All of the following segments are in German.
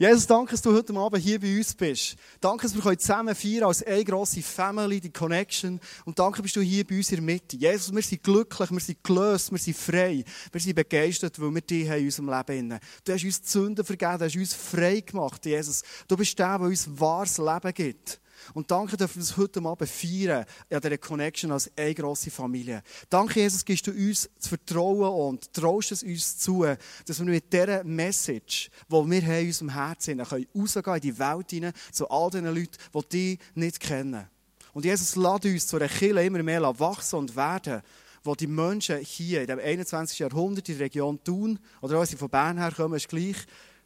Jesus, danke, dass du heute Abend hier bei uns bist. Danke, dass wir zusammen feiern als eine grosse Family, die Connection. Und danke, bist du hier bei uns in der Mitte. Jesus, wir sind glücklich, wir sind gelöst, wir sind frei. Wir sind begeistert, weil wir dich in unserem Leben haben. Du hast uns die Sünden vergeben, du hast uns frei gemacht, Jesus. Du bist der, der uns wahres Leben gibt. Und danke, dass wir uns heute Abend feiern, an dieser Connection als eine grosse Familie. Danke, Jesus, gibst du uns das Vertrauen und traust es uns zu, dass wir mit dieser Message, die wir in unserem Herzen haben, rausgehen in die Welt hinein, zu all den Leuten, die dich nicht kennen. Und Jesus lädt uns zu einer Kirche immer mehr wachsen und werden, wo die Menschen hier in dem 21. Jahrhundert in der Region tun, oder auch sie von Bern herkommen, ist gleich,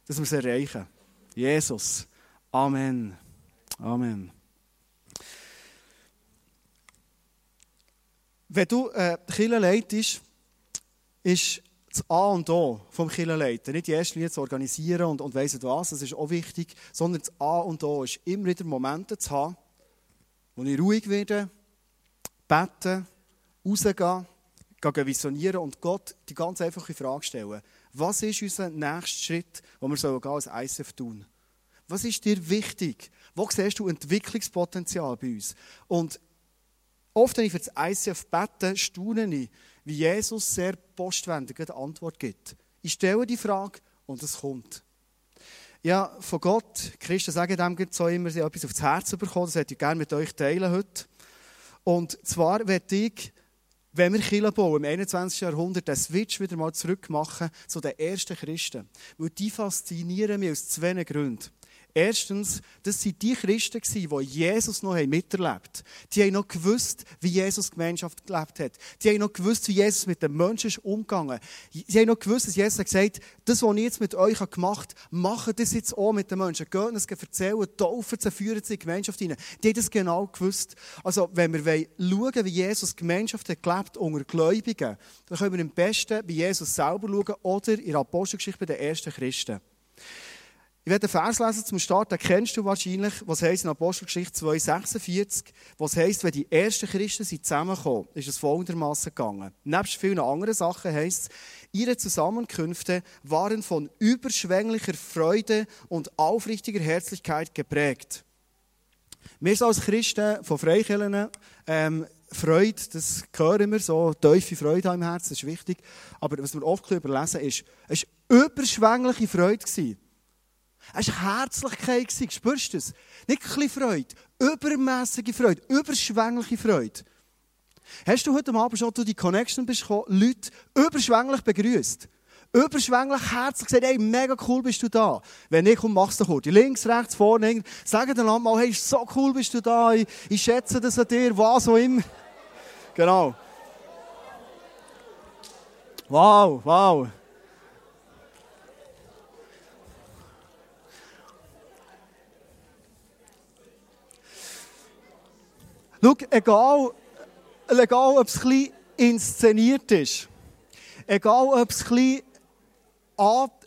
dass wir es erreichen. Jesus. Amen. Amen. Wenn du äh, Kirche leitest, ist das A und O vom Kirchenleiten nicht die erste Linie zu organisieren und, und weiss was, das ist auch wichtig, sondern das A und O ist immer wieder Momente zu haben, wo ich ruhig werde, beten, rausgehen, gehen visionieren und Gott die ganz einfache Frage stellen. Was ist unser nächster Schritt, den wir als ISF tun Was ist dir wichtig? Wo siehst du Entwicklungspotenzial bei uns? Und Oft, wenn ich für das ICF bete, staune ich, wie Jesus sehr postwendig eine Antwort gibt. Ich stelle die Frage und es kommt. Ja, von Gott, Christen sagen dem so immer, sie haben etwas aufs Herz bekommen, das hätte ich gerne mit euch teilen heute. Und zwar werde ich, wenn wir Kirche bauen, im 21. Jahrhundert, den Switch wieder mal zurück machen zu den ersten Christen. Weil die faszinieren mich aus zwei Gründen. Erstens, das waren die Christen, die Jesus noch miterlebt haben. Die haben noch gewusst, wie Jesus Gemeinschaft gelebt hat. Die haben noch gewusst, wie Jesus mit den Menschen ist umgegangen Sie haben noch gewusst, dass Jesus gesagt hat, das, was ich jetzt mit euch gemacht habe, macht das jetzt auch mit den Menschen. Geht es erzählen, taufen sie, führen sie in die Gemeinschaft hinein. Die haben das genau gewusst. Also, wenn wir schauen, wie Jesus Gemeinschaft hat gelebt unter Gläubigen, dann können wir am besten bei Jesus selber schauen oder in der Apostelgeschichte bei den ersten Christen. Ich werde einen Vers lesen zum Start, den kennst du wahrscheinlich, was heißt in Apostelgeschichte 2,46, was heißt, wenn die ersten Christen sind zusammengekommen, ist es folgendermaßen gegangen. Nebst vielen anderen Sachen heißt es, ihre Zusammenkünfte waren von überschwänglicher Freude und aufrichtiger Herzlichkeit geprägt. Wir sind als Christen von Freikirchen, ähm, Freude, das hören wir so, tiefe Freude im Herzen, das ist wichtig. Aber was wir oft überlesen ist, es war überschwängliche Freude. Gewesen. Es war Herzlichkeit, spürst du das? Nicht ein bisschen Freude, übermäßige Freude, überschwängliche Freude. Hast du heute Abend schon, du die Connection bist gekommen, Leute überschwänglich begrüßt? Überschwänglich herzlich gesagt, hey, mega cool bist du da. Wenn nicht, komm, mach's doch kurz. Links, rechts, vorne, sagen dann mal, hey, so cool bist du da, ich, ich schätze das an dir, was auch immer. Genau. Wow, wow. Schau, egal, egal ob es ein inszeniert ist, egal ob es ein bisschen,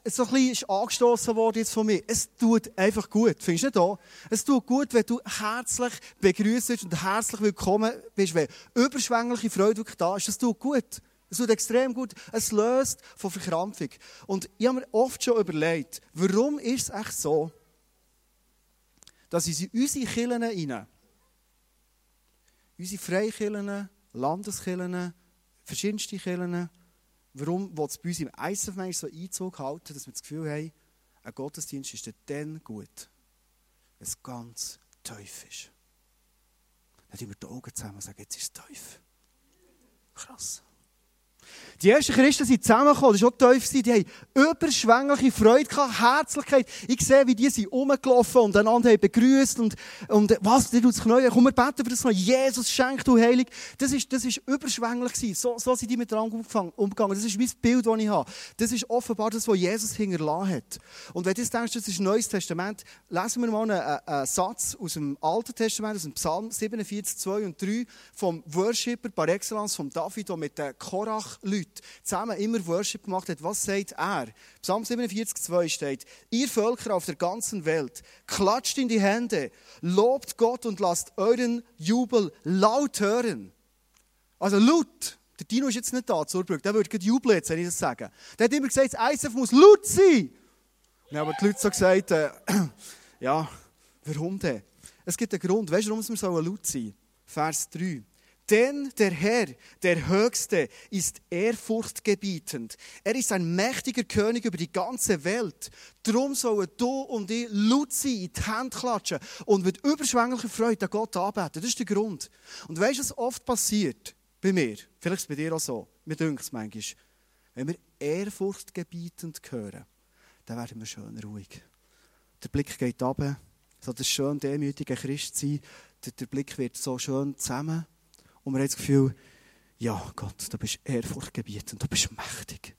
so ein bisschen angestoßen worden jetzt von mir, es tut einfach gut. Findest du nicht auch? Es tut gut, wenn du herzlich begrüßt und herzlich willkommen bist, wenn überschwängliche Freude wirklich da ist. Das tut gut. Es tut extrem gut. Es löst von Verkrampfung. Und ich habe mir oft schon überlegt, warum ist es echt so, dass in unsere Kirchen hinein Unsere Freikirchen, Landeskirchen, verschiedenste Kirchen, warum will es bei uns im ISF so Einzug halten, dass wir das Gefühl haben, ein Gottesdienst ist dann gut, wenn es ganz tief ist. Dann tun wir die Augen zusammen und sagen, jetzt ist es tief. Krass. Die ersten Christen sind zusammengekommen, das war auch tief, die haben überschwängliche Freude gehabt, Herzlichkeit. Ich sehe, wie die sind rumgelaufen und einander haben begrüßt und, und was, die tut sich neu, komm, wir beten für das noch, Jesus schenkt, du Heilig. Das ist, das ist überschwänglich gewesen. So, so sind die miteinander umgegangen. Das ist mein Bild, das ich habe. Das ist offenbar das, was Jesus hinterlassen hat. Und wenn du jetzt denkst, das ist Neues Testament, lesen wir mal einen, einen Satz aus dem Alten Testament, aus dem Psalm 47, 2 und 3 vom Worshipper par excellence, vom David, der mit den Korach-Leuten Leute zusammen immer Worship gemacht hat, was sagt er? Psalm 47, 2 steht, ihr Völker auf der ganzen Welt, klatscht in die Hände, lobt Gott und lasst euren Jubel laut hören. Also laut. Der Dino ist jetzt nicht da, Zurbrück. Der würde jubeln jetzt, wenn ich das sage. Der hat immer gesagt, das ISF muss laut sein. Dann haben die Leute so gesagt, äh, ja, warum denn? Es gibt einen Grund. Weißt du, warum wir laut sein Vers 3. Denn der Herr, der Höchste, ist ehrfurchtgebietend. Er ist ein mächtiger König über die ganze Welt. Darum sollen du und ich laut sein, in die Hände klatschen und mit überschwänglicher Freude an Gott anbeten. Das ist der Grund. Und weißt du, was oft passiert? Bei mir, vielleicht ist es bei dir auch so, mir denkt es manchmal, wenn wir ehrfurchtgebietend hören, dann werden wir schön ruhig. Der Blick geht runter, so das schön demütige Christsein, der, der Blick wird so schön zusammen und man hat das Gefühl, ja Gott, du bist ehrfurchtgebietend, du bist mächtig.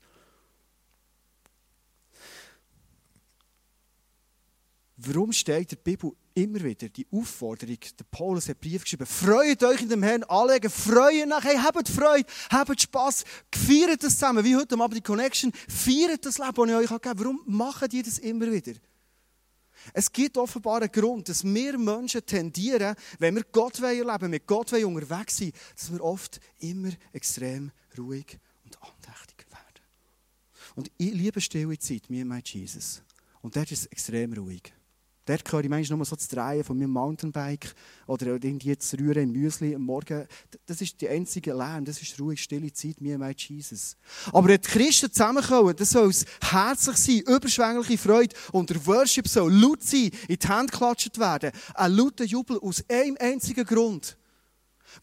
Warum steht der Bibel immer wieder die Aufforderung, der Paulus hat Brief geschrieben, freut euch in dem Herrn anlegen, freuen nach, hey, habt Freude, habt Spass, feiert das zusammen, wie heute Abend die Connection, feiert das Leben, das ich euch gegeben habe. Warum machen die das immer wieder? Es gibt offenbar einen Grund, dass wir Menschen tendieren, wenn wir Gott erleben mit Gott unterwegs sind, dass wir oft immer extrem ruhig und andächtig werden. Und ich liebe stille Zeit, mir mein Jesus. Und dort ist es extrem ruhig. Dort höre ich manchmal nur so das Drehen von meinem Mountainbike oder irgendwie zu rühren im Müsli am Morgen. Das ist die einzige Lärm, das ist ruhig, stille Zeit, mir mein Jesus. Aber wenn die Christen zusammenkommen, das soll es herzlich sein, überschwängliche Freude und der Worship soll laut sein, in die Hände geklatscht werden. Ein lauter Jubel aus einem einzigen Grund.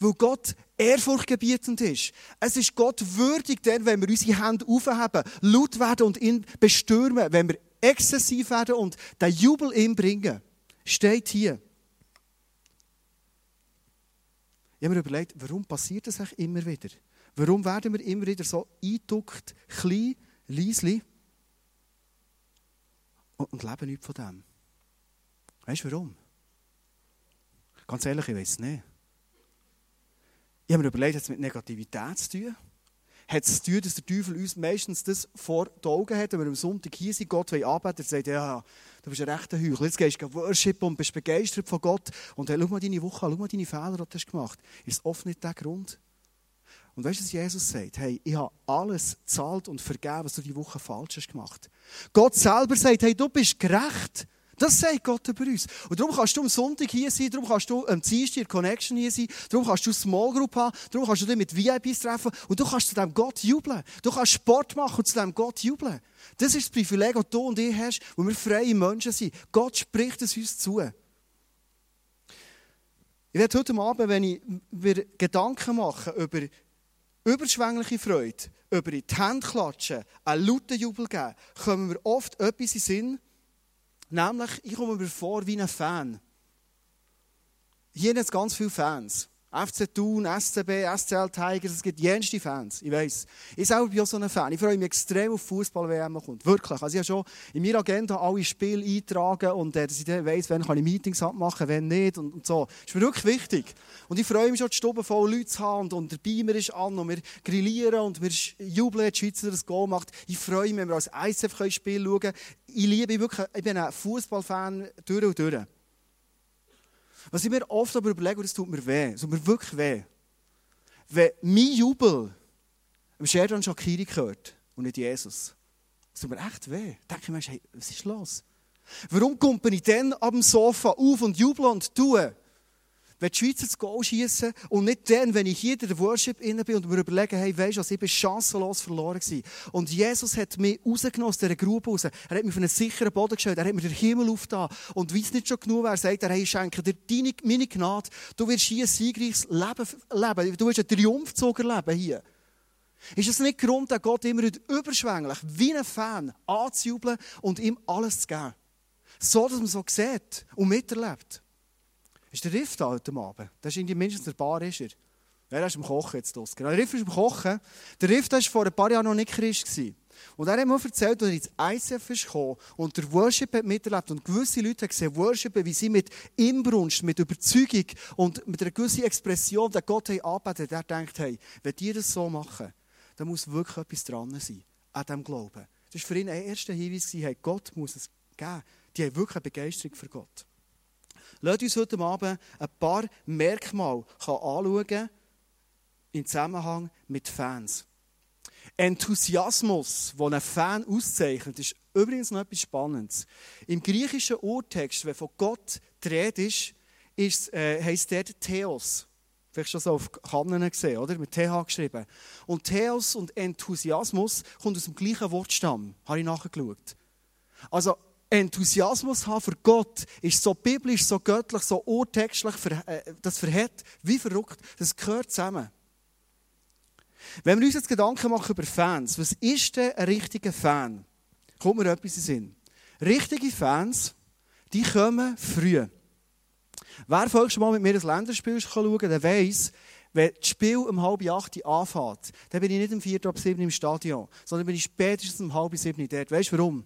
Weil Gott ehrfurchtgebietend ist. Es ist Gott würdig, denn wenn wir unsere Hände aufheben, laut werden und ihn bestürmen, wenn wir exzessiv werden und den Jubel ihm bringen. Steht hier. Ich habe mir überlegt, warum passiert das eigentlich immer wieder? Warum werden wir immer wieder so eingeduckt, klein, leisli und, und leben nicht von dem? Weißt du warum? Ganz ehrlich, ich weiß es nicht. Ich habe mir überlegt, hat es mit Negativität zu tun? Hat es zu dass der Teufel uns meistens das vor den Augen hat, wenn wir am Sonntag hier sind, Gott anbeten, er sagt, ja, du bist ein rechter Heuchler, jetzt gehst du Worship und bist begeistert von Gott und hey, schau mal deine Woche an, schau mal deine Fehler, die du gemacht hast. Ist oft nicht der Grund? Und weißt du, was Jesus sagt? Hey, ich habe alles zahlt und vergeben, was du die Woche falsch hast gemacht. Gott selber sagt, hey, du bist gerecht. Das sagt Gott über uns. Und darum kannst du am Sonntag hier sein, darum kannst du am Dienstag in Connection hier sein, darum kannst du eine Small Group haben, darum kannst du dich mit VIPs treffen und du kannst zu dem Gott jubeln. Du kannst Sport machen und zu dem Gott jubeln. Das ist das Privileg, das du und ich hast, wo wir freie Menschen sind. Gott spricht es uns zu. Ich werde heute Abend, wenn ich mir Gedanken mache über überschwängliche Freude, über die Hände klatschen, einen lauten Jubel geben, kommen wir oft etwas in Sinn, Nämlich, ich komme mir vor wie ein Fan. Hier hat es ganz viele Fans. FC Thun, SCB, SCL Tigers, es gibt jenste Fans, ich weiß. Ich selber bin auch so ein Fan. Ich freue mich extrem auf Fußball-WM kommt. Wirklich. Also ich habe schon in meiner Agenda alle Spiele eintragen und äh, dass ich dann weiss, wann kann ich Meetings abmachen, wenn nicht und, und so. Das ist mir wirklich wichtig. Und ich freue mich schon, die Stube voll Leute zu haben und, und der Beamer ist an und wir grillieren und wir jubeln, die Schweizer das Goal macht. Ich freue mich, wenn wir als schauen können. Ich liebe wirklich, ich bin ein Fußballfan durch und durch. Was ich mir oft aber überlege, und das tut mir weh, es tut mir wirklich weh, wenn mein Jubel am Sheridan Shakiri gehört und nicht Jesus, das tut mir echt weh. Da denke ich mir, hey, was ist los? Warum kommt ich dann dem Sofa auf und jubel und tue? Wenn die Schweizer das Goal schießen und nicht dann, wenn ich hier in der Worship bin und mir überlege, hey, weisst du, ich bin chancenlos verloren gewesen. Und Jesus hat mich rausgenommen aus dieser Grube raus. Er hat mich auf einen sicheren Boden gestellt. Er hat mir den Himmel aufgetan. Und wie es nicht schon genug wäre, sagt er, hey, schenke dir deine, meine Gnade. Du wirst hier ein siegreiches Leben leben. Du wirst einen Triumphzug erleben hier. Ist es nicht Grund, dass Gott immer überschwänglich, wie ein Fan, anzujubeln und ihm alles zu geben? So, dass man so sieht und miterlebt. Ist der Riff da heute Abend? Das ist irgendwie mindestens ein Bar, ist er. Er ist am Kochen jetzt los. Genau, der Riff ist am Kochen. Der Riff war vor ein paar Jahren noch nicht Christ. Und er hat mir erzählt, als er ins ICF ist gekommen und der Worship hat miterlebt und gewisse Leute haben gesehen, Worship, wie sie mit Inbrunst, mit Überzeugung und mit einer gewissen Expression den Gott anbeten, der denkt, hey, wenn die das so machen, dann muss wirklich etwas dran sein, an diesem Glauben. Das war für ihn ein erster Hinweis, hey, Gott muss es geben. Die haben wirklich eine Begeisterung für Gott. Lasst uns heute Abend ein paar Merkmale anschauen im Zusammenhang mit Fans. Enthusiasmus, den ein Fan auszeichnet, ist übrigens noch etwas Spannendes. Im griechischen Urtext, wenn von Gott die Rede ist, ist äh, heisst dort Theos. Vielleicht schon so auf Kannen gesehen, oder? Mit TH geschrieben. Und Theos und Enthusiasmus kommt aus dem gleichen Wortstamm. Habe ich nachgeschaut. Also, Enthusiasmus haben für Gott ist so biblisch, so göttlich, so urtextlich, äh, das verhält wie verrückt. Das gehört zusammen. Wenn wir uns jetzt Gedanken machen über Fans, was ist denn ein richtiger Fan? Kommt mir etwas in den Sinn. Richtige Fans, die kommen früh. Wer folgt schon mal mit mir ein Länderspiel schauen der weiß, wenn das Spiel um halb acht anfängt, dann bin ich nicht um vier ab sieben im Stadion, sondern bin ich spätestens um halb sieben dort. Weißt du warum?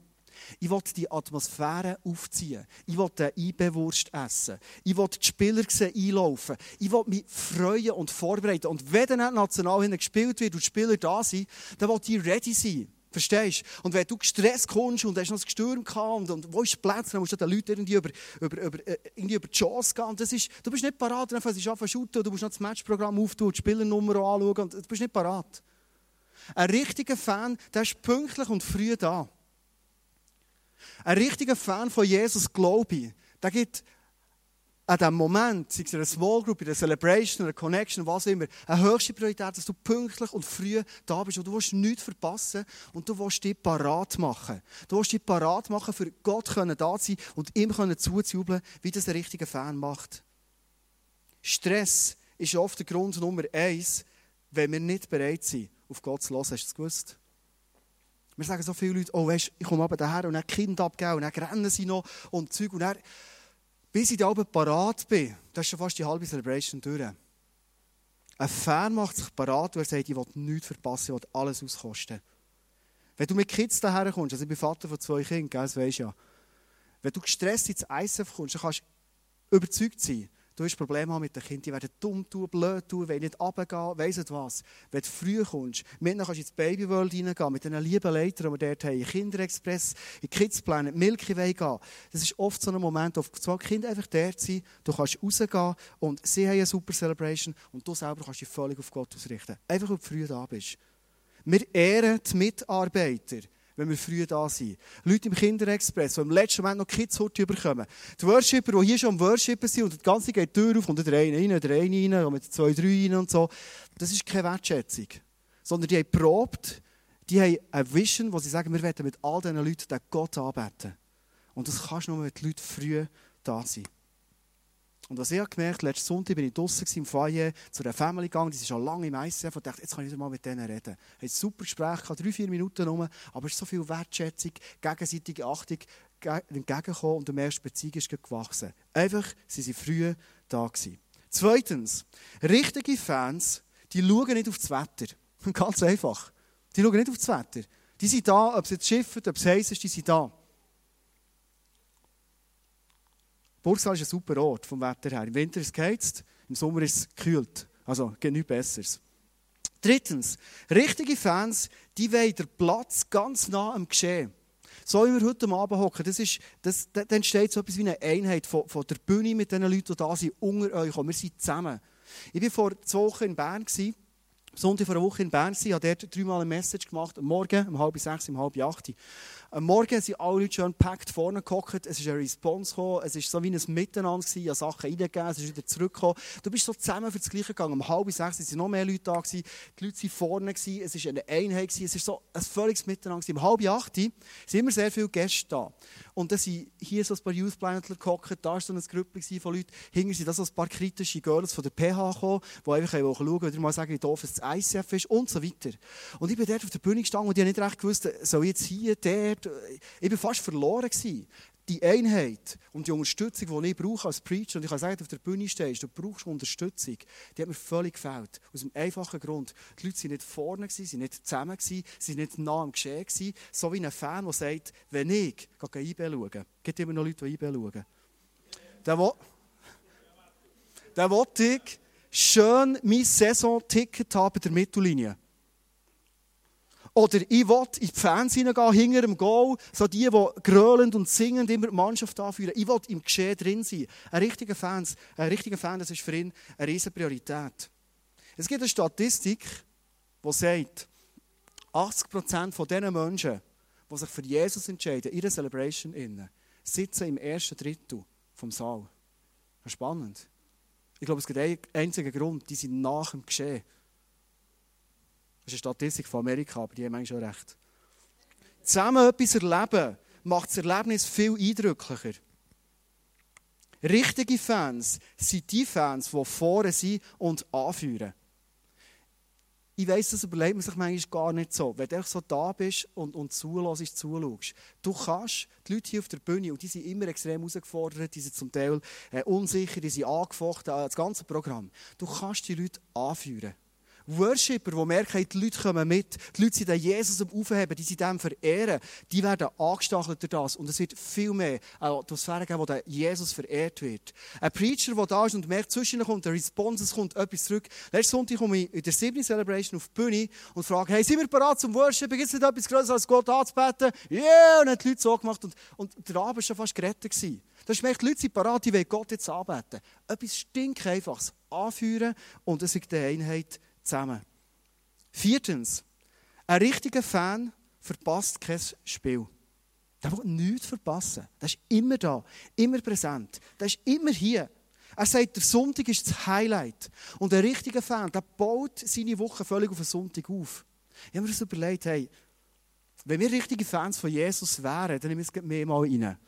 Ich will die Atmosphäre aufziehen. Ich will den IB-Wurst essen. Ich will die Spieler sehen, einlaufen. Ich will mich freuen und vorbereiten. Und wenn dann national gespielt wird und die Spieler da sind, dann will ich ready sein. Verstehst du? Und wenn du gestresst kommst und hast noch ein Gestürm gehabt und, und wo ist der Platz, dann musst du den Leuten irgendwie über, über, über, äh, irgendwie über die Chance gehen. Und das ist, du bist nicht parat, dann fängst du an zu shooten, du musst noch das Matchprogramm auftun, die Spielernummer anschauen und du bist nicht parat. Ein richtiger Fan, der ist pünktlich und früh da. Ein richtiger Fan von Jesus, glaube ich, der gibt an diesem Moment, sei es in einer Small Group, in einer Celebration, einer Connection, was immer, eine höchste Priorität, dass du pünktlich und früh da bist und du willst nichts verpassen und du willst dich parat machen. Du willst dich parat machen, für Gott können da sein und ihm können zuzujubeln, wie das ein richtiger Fan macht. Stress ist oft der Grund Nummer eins, wenn wir nicht bereit sind, auf Gott zu hören. Hast du das gewusst? Wir sagen so viele Leute, oh weißt, ich komme aber daher und dann Kind abgeben und dann rennen sie noch und Zeug und dann, bis ich da oben parat bin, das ist schon fast die halbe Celebration durch. Ein Fan macht sich parat und er sagt, ich will nichts verpassen, ich will alles auskosten. Wenn du mit Kids daher kommst, also ich bin Vater von zwei Kindern, das weisst ja. Wenn du gestresst ins ISF kommst, dann kannst du überzeugt sein, Du hast Probleme mit den Kindern, die werden dumm tun, blöd tun, wollen nicht runtergehen, weiss nicht was. Wenn du früh kommst, mit kannst du ins Babyworld reingehen, mit den lieben Leitern, die wir dort haben, in Kinderexpress, in Kids Planet, Milky Way gehen. Das ist oft so ein Moment, wo zwei Kinder einfach dort sind, du kannst rausgehen und sie haben eine super Celebration und du selber kannst dich völlig auf Gott ausrichten. Einfach, weil du früh da bist. Wir ehren die Mitarbeiter wenn wir früh da sind. Leute im Kinderexpress, die im letzten Moment noch Kids heute bekommen. Die Worshipper, die hier schon am Worshipen sind und das Ganze geht die Tür auf und der eine rein, der eine rein, mit zwei, drei rein und so. Das ist keine Wertschätzung. Sondern die haben probt, die haben eine Vision, wo sie sagen, wir werden mit all diesen Leuten den Gott anbeten. Und das kannst du nur, wenn die Leute früh da sind. Und was ich habe gemerkt, letzten Sonntag bin ich draußen im Foyer zu einer Family gegangen, die sind schon lange im ICF und dachte, jetzt kann ich wieder mal mit denen reden. Ich ein super Gespräch, drei, vier Minuten rum, aber es ist so viel Wertschätzung, gegenseitige Achtung entgegengekommen und du merkst, die Beziehung ist gewachsen. Einfach, sie waren früh da gewesen. Zweitens, richtige Fans, die schauen nicht auf das Wetter. Ganz einfach. Die schauen nicht auf das Wetter. Die sind da, ob es jetzt schiffen, ob es heiß ist, die sind da. Burgsaal ist ein super Ort vom Wetter her. Im Winter ist es geheizt, im Sommer ist es gekühlt. Also geht nichts Besseres. Drittens, richtige Fans, die wollen den Platz ganz nah am Geschehen. So wie wir heute Abend hocken, das ist, das, da entsteht so etwas wie eine Einheit von, von der Bühne mit den Leuten, die da sind, unter euch. Wir sind zusammen. Ich war vor zwei Wochen in Bern. Gewesen. Sonntag vor einer Woche in Bern war, habe dort dreimal eine Message gemacht, am Morgen, um halb sechs, um halb acht. Am Morgen sind alle Leute schön gepackt vorne gehockt, es ist eine Response gekommen, es war so wie ein Miteinander, gewesen, Sachen reingegeben, es ist wieder zurückgekommen. Du bist so zusammen für das Gleiche gegangen. Um halb sechs waren noch mehr Leute da, gewesen. die Leute waren vorne, gewesen. es war eine Einheit, gewesen. es war so ein völliges Miteinander. Gewesen. Um halb acht sind immer sehr viele Gäste da. Und dann sind hier so ein paar Youth Planetler gehockt, da war so eine Gruppe von Leuten, hinter sind da so ein paar kritische Girls von der PH gekommen, die einfach schauen wieder mal sagen, wie doof das ICF ist und so weiter. Und ich bin dort auf der Bühne gestanden und ich habe nicht recht gewusst, soll ich jetzt hier, dort, ich war fast verloren gewesen. Die Einheit und die Unterstützung, die ich brauche als Preacher, und ich kann sagen, auf der Bühne stehst, du brauchst Unterstützung, die hat mir völlig gefällt. Aus dem einfachen Grund, die Leute waren nicht vorne, sie waren nicht zusammen, sie waren nicht nah am Geschehen, so wie ein Fan, der sagt, wenn ich gehe IB schauen, gibt immer noch Leute, die IB schauen. Der will, der will ich schön mein Saison-Ticket haben bei der Mittellinie. Oder ich will in die Fans hineingehen, hinter dem Goal, so die, die grölend und singend immer die Mannschaft anführen. Ich will im Geschehen drin sein. Ein richtiger, Fans, ein richtiger Fan, das ist für ihn eine riesige Priorität. Es gibt eine Statistik, die sagt, 80% von diesen Menschen, die sich für Jesus entscheiden, ihre Celebration innen, sitzen im ersten Drittel vom Saal. Spannend. Ich glaube, es gibt einen einzigen Grund, die sind nach dem Geschehen. Das ist eine Statistik von Amerika, aber die haben eigentlich schon recht. Zusammen etwas erleben macht das Erlebnis viel eindrücklicher. Richtige Fans sind die Fans, die vorne sind und anführen. Ich weiss, das überlegt man sich manchmal gar nicht so. Wenn du so da bist und, und zulässt, zuschaust. Du kannst, die Leute hier auf der Bühne, und die sind immer extrem herausgefordert, die sind zum Teil äh, unsicher, die sind angefochten, das ganze Programm. Du kannst die Leute anführen. Worshipper, die merken, die Leute kommen mit, die Leute sind Jesus am Aufheben, die sind dem verehren, die werden angestachelt durch das. Und es wird viel mehr eine Atmosphäre geben, wo der Jesus verehrt wird. Ein Preacher, der da ist und merkt, zwischen kommt eine Response, es kommt etwas zurück. Letzten Sonntag komme ich in der 7. Celebration auf die Bühne und frage, hey, sind wir bereit zum Worshipen? Gibt es nicht etwas Größeres als Gott anzubeten? Ja, yeah! und dann haben die Leute so gemacht. Und, und der Abend war schon fast gerettet. Gewesen. Da ist die Leute sind bereit, die wollen Gott jetzt anbeten. Etwas stinkt einfaches anführen und es ist die Einheit zusammen. Viertens, ein richtiger Fan verpasst kein Spiel. Der will nichts verpassen. Der ist immer da, immer präsent. Der ist immer hier. Er sagt, der Sonntag ist das Highlight. Und ein richtiger Fan, der baut seine Woche völlig auf den Sonntag auf. Ich habe mir das überlegt, hey, wenn wir richtige Fans von Jesus wären, dann nehmen wir es mehr mal rein.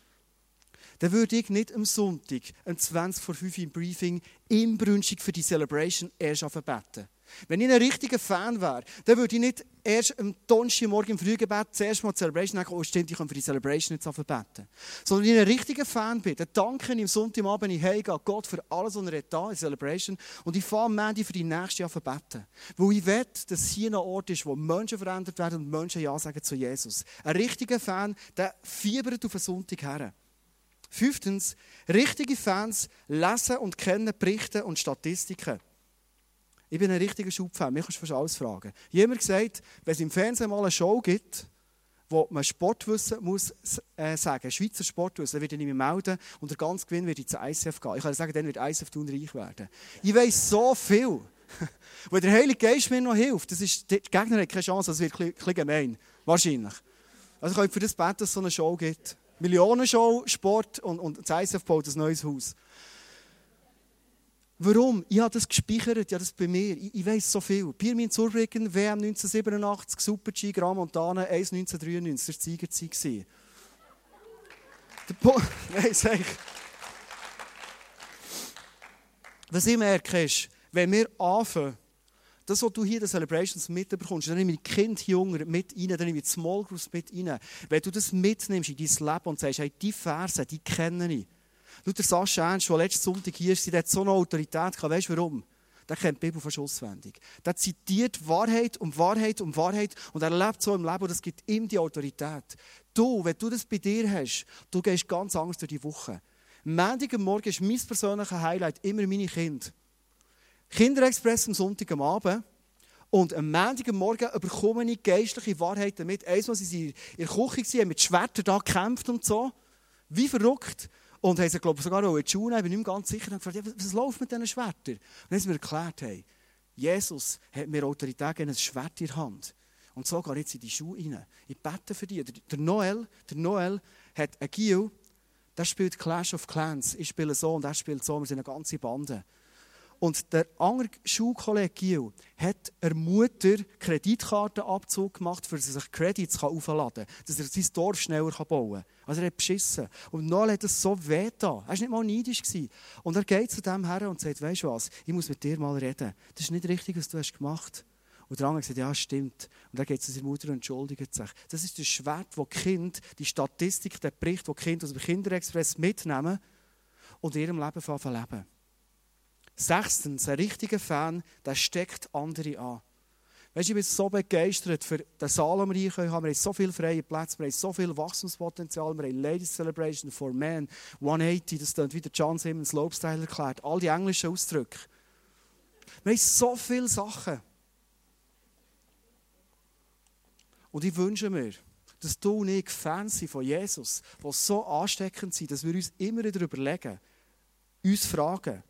Dann würde ich nicht am Sonntag, um 20 vor 5 im Briefing, inbrünstig für die Celebration erst beten. Wenn ich ein richtiger Fan wäre, dann würde ich nicht erst am Donnerstagmorgen im Frühgebet zuerst mal die Celebration denken, oh stimmt, ich kann für die Celebration jetzt beten. Sondern wenn ich ein richtiger Fan bin, dann danke ich am Sonntagabend, ich heimgehe Gott für alles, was er da in Celebration und ich fahre am Ende für die nächste Jahr beten. Weil ich will, dass hier ein Ort ist, wo Menschen verändert werden und Menschen Ja sagen zu Jesus. Ein richtiger Fan, der fiebert auf den Sonntag her. Fünftens, richtige Fans lesen und kennen Berichte und Statistiken. Ich bin ein richtiger Schubfan, mich kannst du fast alles fragen. Jemand gesagt, wenn es im Fernsehen mal eine Show gibt, wo man Sportwissen muss äh, sagen, Schweizer Sportwissen, dann werde ich mich melden und der ganze Gewinn wird ins ICF gehen. Ich kann sagen, dann wird ICF tun reich werden. Ich weiß so viel. Wenn der Heilige Geist mir noch hilft, das ist, der Gegner hat keine Chance, das wird ein gemein. Wahrscheinlich. Also ich kann für das beten, dass es so eine Show gibt. Millionenshow, Sport und, und das ICF baut ein neues Haus. Warum? Ich habe das gespeichert, ja, das bei mir. Ich, ich weiß so viel. Pirmin Zurbriggen, WM 1987, Super-G, Grand Montana, 1 1993, das war die Siegerzeit. Der po Nein, sag ich. Was ich merke ist, wenn wir anfangen, das, was du hier in den Celebrations mitbekommst, dann nehme ich Kinder hier mit rein, dann nehme ich die Small Groups mit rein. Wenn du das mitnimmst in dein Leben und sagst, hey, die Verse, die kenne ich, Der Sascha Ernst, der letzten Sonntag hier ist, hat so eine Autorität gehabt. Weißt du warum? Der kennt die Bibel fast auswendig. Der zitiert Wahrheit um Wahrheit um Wahrheit und er lebt so im Leben und das gibt ihm die Autorität. Du, wenn du das bei dir hast, du gehst ganz anders durch die Woche. Am Morgen ist mein persönliches Highlight immer meine Kinder. Kinderexpress am Sonntag am Abend. Und am Montag am Morgen bekomme ich geistliche Wahrheiten mit. Einmal waren sie in der Küche, haben mit Schwertern da gekämpft und so. Wie verrückt. Und haben sie, glaube ich, sogar in die Schule, ich bin nicht ganz sicher, und gefragt, was läuft mit diesen Schwertern? Und dann haben sie mir erklärt, hey, Jesus hat mir Autorität gegeben, ein Schwert in der Hand. Und so gehe ich jetzt in die Schule rein. Ich bete für dich. Der Noel, der Noel hat einen Gil, der spielt Clash of Clans. Ich spiele so und er spielt so. Wir sind eine ganze Bande. Und der andere Schulkollege Gil hat der Mutter Kreditkartenabzug gemacht, für sie sich Credits aufladen kann, dass er sein Dorf schneller bauen kann. Also er hat beschissen. Und Noel hat es so weh da. Er war nicht mal neidisch. Und er geht zu dem her und sagt, weißt du was, ich muss mit dir mal reden. Das ist nicht richtig, was du hast gemacht Und der andere sagt, ja, stimmt. Und dann geht zu seiner Mutter und entschuldigt sich. Das ist das Schwert, das Kind, die Statistik, der Bericht, den Kind aus dem Kinderexpress mitnehmen und in ihrem Leben leben. Sechstens, ein richtiger Fan, der steckt andere an. Weißt du, ich bin so begeistert für den Saal, den wir hier haben. Wir haben so viele freie Plätze, wir haben so viel Wachstumspotenzial. Wir haben Ladies Celebration for Men, 180, das klingt wie der John Simmons Lobestyle erklärt. All die englischen Ausdrücke. Wir haben so viele Sachen. Und ich wünsche mir, dass du und ich Fans sind von Jesus, die so ansteckend sind, dass wir uns immer wieder überlegen, uns fragen,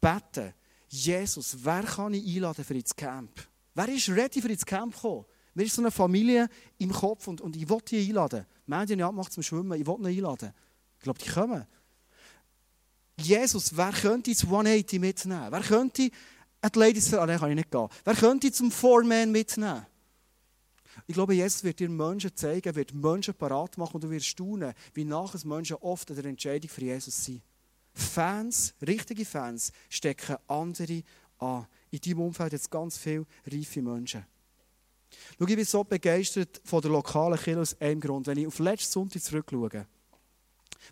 beten, Jesus, wer kann ich einladen für ins Camp? Wer ist ready für ins Camp kommen? Mir ist so eine Familie im Kopf und, und ich will die einladen. Medien abmacht zum Schwimmen, ich will ihn einladen. Ich glaube, die kommen. Jesus, wer könnte ins 180 mitnehmen? Wer könnte die Ladies, ah, kann ich nicht gehen. Wer könnte zum Foreman mitnehmen? Ich glaube, Jesus wird dir Menschen zeigen, wird Menschen parat machen und du wirst staunen, wie nachher Menschen oft an der Entscheidung für Jesus sind. Fans, richtige Fans, stecken andere an. In deinem Umfeld jetzt ganz viele reife Menschen. Schau, ich bin so begeistert von der lokalen Kirche aus einem Grund. Wenn ich auf letzten Sonntag zurückschaue,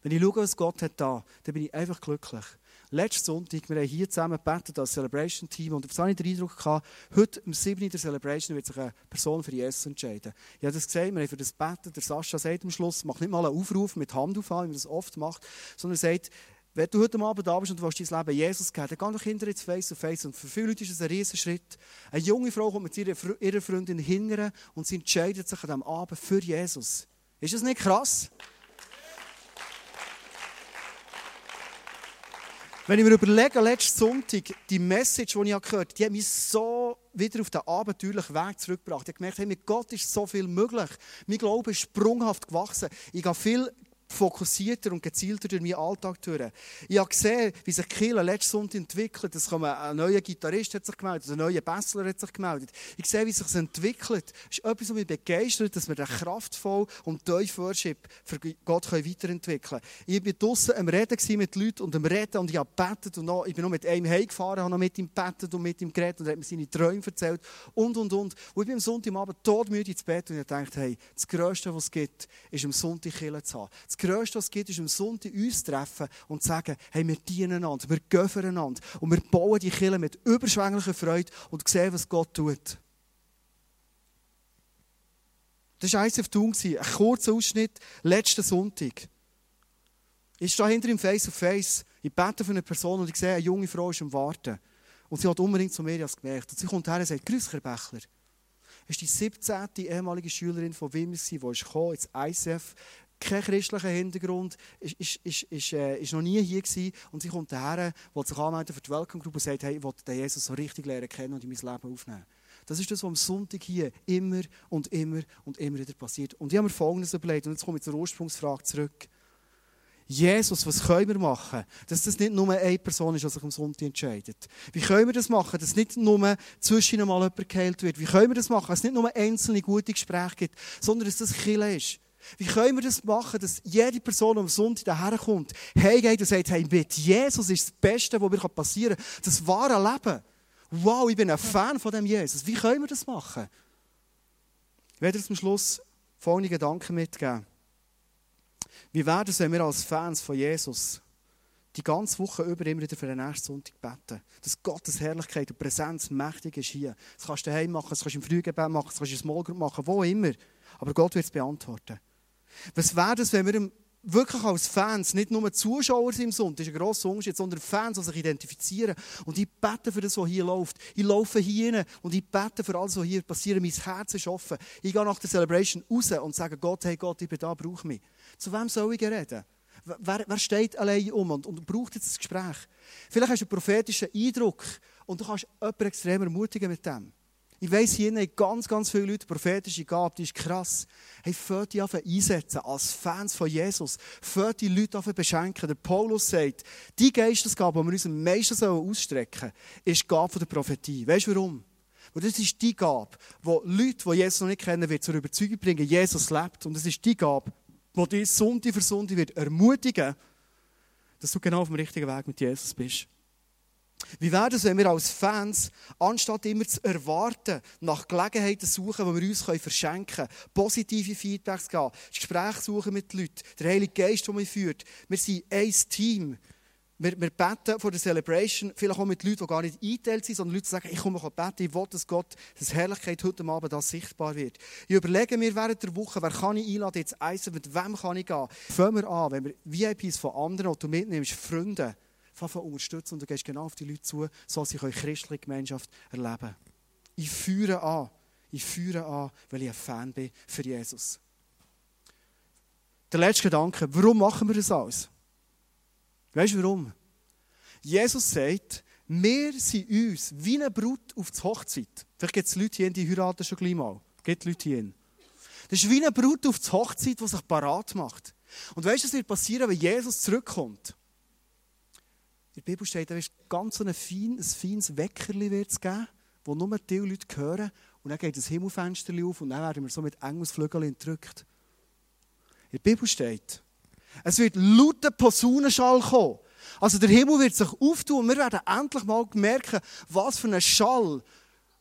wenn ich schaue, was Gott hat da, dann bin ich einfach glücklich. Letzten Sonntag, wir haben hier zusammen gebetet als Celebration-Team und auf habe ich den Eindruck gehabt, heute am 7. der Celebration wird sich eine Person für Jesus entscheiden. Ich habe das gesehen, wir haben für das beten. Der Sascha sagt am Schluss, mach nicht mal einen Aufruf mit Hand auf, wie man das oft macht, sondern er sagt, wenn du heute Abend da bist und du willst dein Leben Jesus geben, dann geh doch hinter jetzt face to face. Und für viele Leute ist es ein riesen Schritt. Eine junge Frau kommt mit ihrer, ihrer Freundin hingern und sie entscheidet sich an diesem Abend für Jesus. Ist das nicht krass? Wenn ich mir überlege, letzten Sonntag, die Message, die ich gehört habe, die hat mich so wieder auf den abenteuerlichen Weg zurückgebracht. Ich habe gemerkt, hey, mit Gott ist so viel möglich. Mein Glaube ist sprunghaft gewachsen. Ich habe viel fokussierter und gezielter durch meinen Alltag durch. Ich habe gesehen, wie sich Kiel letzten Sonntag entwickelt. Es kommt ein neuer Gitarrist hat sich gemeldet, ein neuer Bessler hat sich gemeldet. Ich sehe, wie sich das entwickelt. Es ist etwas, was mich begeistert, dass wir den kraftvoll und tief Worship für Gott weiterentwickeln können. Ich war draußen am Reden mit Leuten und am Reden und ich habe gebetet und noch, ich bin noch mit einem heimgefahren, habe noch mit ihm gebetet und mit ihm geredet und er hat mir seine Träume erzählt und, und, und. Und ich bin am Sonntagabend todmüde ins Bett und ich dachte, hey, das Größte, was es gibt, ist am Sonntag Kirche zu haben. Das Größte, was es gibt, ist am Sonntag uns treffen und sagen, hey, wir dienen einander, wir gehen einander und wir bauen die Kirche mit überschwänglicher Freude und sehen, was Gott tut. Das war ICF Thun, ein kurzer Ausschnitt, letzten Sonntag. Ich stehe hinter ihm face to face, ich bete für eine Person und ich sehe, eine junge Frau ist am Warten. Und sie hat unbedingt zu mir gemerkt. Und sie kommt her und sagt, Grüß, Herr Bechler. Es ist die 17. ehemalige Schülerin von Wimmers, die ist gekommen, ins ICF, keinen christlichen Hintergrund, ist, ist, ist, ist, äh, ist noch nie hier gewesen und sie kommt daher, will sich anmelden für die Welcome Group und sagt, hey, ich will den Jesus so richtig lernen kennen und in mein Leben aufnehmen. Das ist das, was am Sonntag hier immer und immer und immer wieder passiert. Und ich habe mir Folgendes überlegt, und jetzt komme ich zur Ursprungsfrage zurück. Jesus, was können wir machen, dass das nicht nur eine Person ist, die sich am Sonntag entscheidet? Wie können wir das machen, dass nicht nur zwischen mal jemand geheilt wird? Wie können wir das machen, dass es nicht nur einzelne gute Gespräche gibt, sondern dass das Kille ist? Wie können wir das machen, dass jede Person am Sonntag daherkommt, heimgeht und sagt, hey, mit Jesus ist das Beste, was mir passieren kann. Das wahre Leben. Wow, ich bin ein Fan von dem Jesus. Wie können wir das machen? Ich werde zum Schluss folgende Gedanken mitgeben. Wie wäre es, wenn wir als Fans von Jesus die ganze Woche über immer wieder für den nächsten Sonntag beten. Dass Gottes Herrlichkeit und Präsenz mächtig ist hier. Das kannst du daheim machen, das kannst du im Frühgebet machen, das kannst du in Small machen, wo immer. Aber Gott wird es beantworten. Was wäre das, wenn wir wirklich als Fans nicht nur Zuschauer sind im Sonntag, das ist ein grosser Unterschied, sondern Fans, die sich identifizieren. Und ich bete für das, was hier läuft. Ich laufe hier hin und ich bete für alles, was hier passiert. Mein Herz ist offen. Ich gehe nach der Celebration raus und sage Gott, hey Gott, ich bin da, brauche mich. Zu wem soll ich reden? Wer, wer steht allein um und, und braucht jetzt das Gespräch? Vielleicht hast du einen prophetischen Eindruck und du kannst jemanden extrem ermutigen mit dem. Ich weiss, hier haben ganz, ganz viele Leute prophetische Gabe, die ist krass. Hey, fährt die auf einsetzen als Fans von Jesus. Fährt die Leute auf beschenken. Der Paulus sagt, die Geistesgabe, die wir uns am meisten ausstrecken sollen, ist die Gabe der Prophetie. Weißt du warum? Weil das ist die Gabe, die Leute, die Jesus noch nicht kennen, wird zur Überzeugung bringen, Jesus lebt. Und das ist die Gabe, die dich Sonntag für Sonntag wird ermutigen, dass du genau auf dem richtigen Weg mit Jesus bist. Wie wäre es, wenn wir als Fans, anstatt immer zu erwarten, nach Gelegenheiten suchen, die wir uns verschenken können, positive Feedbacks geben, Gespräche suchen mit Leuten, der Heilige Geist, der mich führt. Wir sind ein Team. Wir, wir beten vor der Celebration, vielleicht auch mit Leuten, die gar nicht eingeteilt sind, sondern Leute, die sagen, ich komme beten, ich will, dass Gott, dass Herrlichkeit heute Abend da sichtbar wird. Ich überlege mir während der Woche, wer kann ich einladen, jetzt eisen, mit wem kann ich gehen. Fangen wir an, wenn wir VIPs von anderen, die du mitnimmst, Freunde, von unterstützen und du gehst genau auf die Leute zu, so sie christliche Gemeinschaft erleben Ich führe an. Ich führe an, weil ich ein Fan bin für Jesus. Der letzte Gedanke, warum machen wir das alles? Weißt du warum? Jesus sagt, wir sind uns wie eine Brut auf die Hochzeit. Vielleicht gibt es Leute hier, die heiraten schon gleich mal. Gibt Leute hier. Das ist wie eine Brut auf die Hochzeit, die sich parat macht. Und weißt du, was wird passieren, wenn Jesus zurückkommt? In der Bibel steht, da wird ganz ein, fein, ein feines Weckerli geben, wo nur die Leute hören. Und dann geht das Himmelfenster auf und dann werden wir so mit Engelsflügeln entrückt. In der Bibel steht, es wird lauter Posaunenschall kommen. Also der Himmel wird sich auftun und wir werden endlich mal merken, was für ein Schall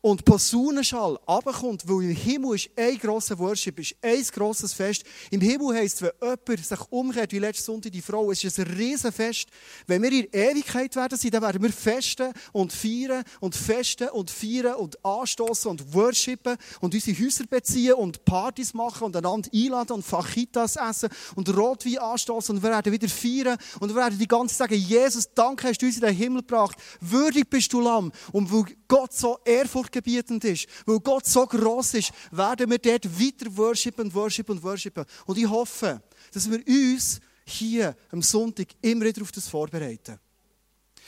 und Posaunenschall runterkommt, weil im Himmel ist ein grosser Worship, ist ein grosses Fest. Im Himmel heisst, wenn jemand sich umkehrt, wie letzte Sonntag die Frau, es ist ein Riesenfest. Wenn wir in Ewigkeit werden sein, dann werden wir festen und feiern und festen und feiern und anstoßen und worshipen und unsere Häuser beziehen und Partys machen und einander einladen und Fajitas essen und Rotwein anstoßen und wir werden wieder feiern und wir werden die ganze Zeit sagen, Jesus, danke, hast du uns in den Himmel gebracht. Würdig bist du Lamm. Und weil Gott so ehrfurcht furchtgebietend ist, weil Gott so groß ist, werden wir dort weiter worshipen, worshipen und worshipen. Und ich hoffe, dass wir uns hier am Sonntag immer wieder auf das vorbereiten.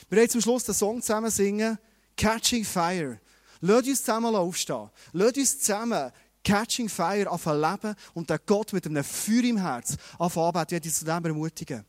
Wir werden zum Schluss den Song zusammen singen, Catching Fire. Lasst uns zusammen aufstehen. Lasst uns zusammen Catching Fire anfangen leben und den Gott mit einem Feuer im Herz Ich werde dich zu dem ermutigen.